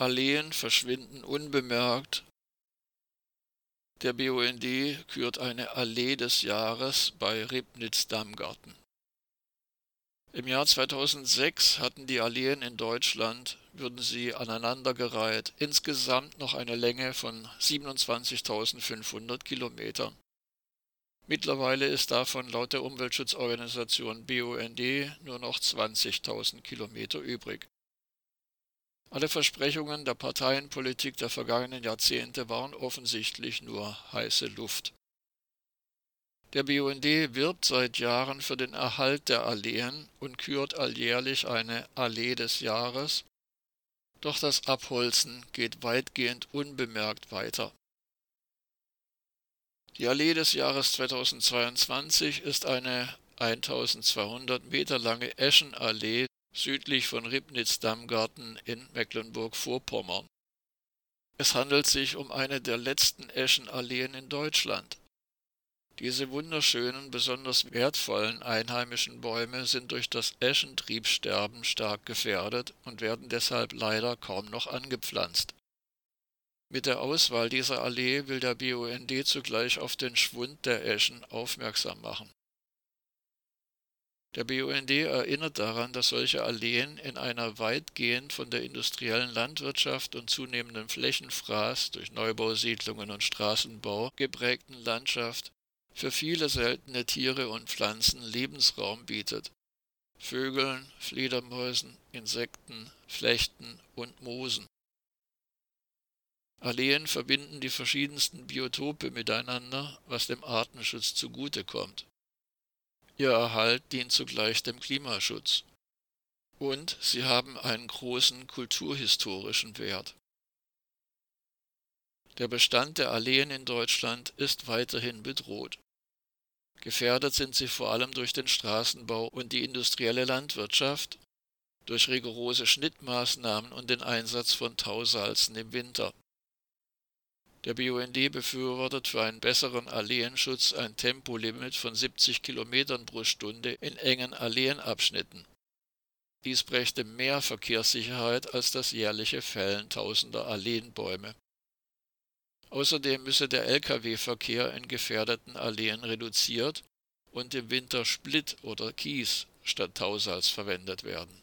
Alleen verschwinden unbemerkt. Der BUND kürt eine Allee des Jahres bei Ribnitz-Dammgarten. Im Jahr 2006 hatten die Alleen in Deutschland, würden sie aneinandergereiht, insgesamt noch eine Länge von 27.500 Kilometern. Mittlerweile ist davon laut der Umweltschutzorganisation BUND nur noch 20.000 Kilometer übrig. Alle Versprechungen der Parteienpolitik der vergangenen Jahrzehnte waren offensichtlich nur heiße Luft. Der BUND wirbt seit Jahren für den Erhalt der Alleen und kürt alljährlich eine Allee des Jahres, doch das Abholzen geht weitgehend unbemerkt weiter. Die Allee des Jahres 2022 ist eine 1200 Meter lange Eschenallee südlich von Ribnitz-Dammgarten in Mecklenburg-Vorpommern. Es handelt sich um eine der letzten Eschenalleen in Deutschland. Diese wunderschönen, besonders wertvollen einheimischen Bäume sind durch das Eschentriebsterben stark gefährdet und werden deshalb leider kaum noch angepflanzt. Mit der Auswahl dieser Allee will der BUND zugleich auf den Schwund der Eschen aufmerksam machen. Der BUND erinnert daran, dass solche Alleen in einer weitgehend von der industriellen Landwirtschaft und zunehmendem Flächenfraß durch Neubausiedlungen und Straßenbau geprägten Landschaft für viele seltene Tiere und Pflanzen Lebensraum bietet. Vögeln, Fledermäusen, Insekten, Flechten und Moosen. Alleen verbinden die verschiedensten Biotope miteinander, was dem Artenschutz zugutekommt. Ihr Erhalt dient zugleich dem Klimaschutz. Und sie haben einen großen kulturhistorischen Wert. Der Bestand der Alleen in Deutschland ist weiterhin bedroht. Gefährdet sind sie vor allem durch den Straßenbau und die industrielle Landwirtschaft, durch rigorose Schnittmaßnahmen und den Einsatz von Tausalzen im Winter. Der BUND befürwortet für einen besseren Alleenschutz ein Tempolimit von 70 Kilometern pro Stunde in engen Alleenabschnitten. Dies brächte mehr Verkehrssicherheit als das jährliche Fällen tausender Alleenbäume. Außerdem müsse der Lkw-Verkehr in gefährdeten Alleen reduziert und im Winter Split oder Kies statt Tausalz verwendet werden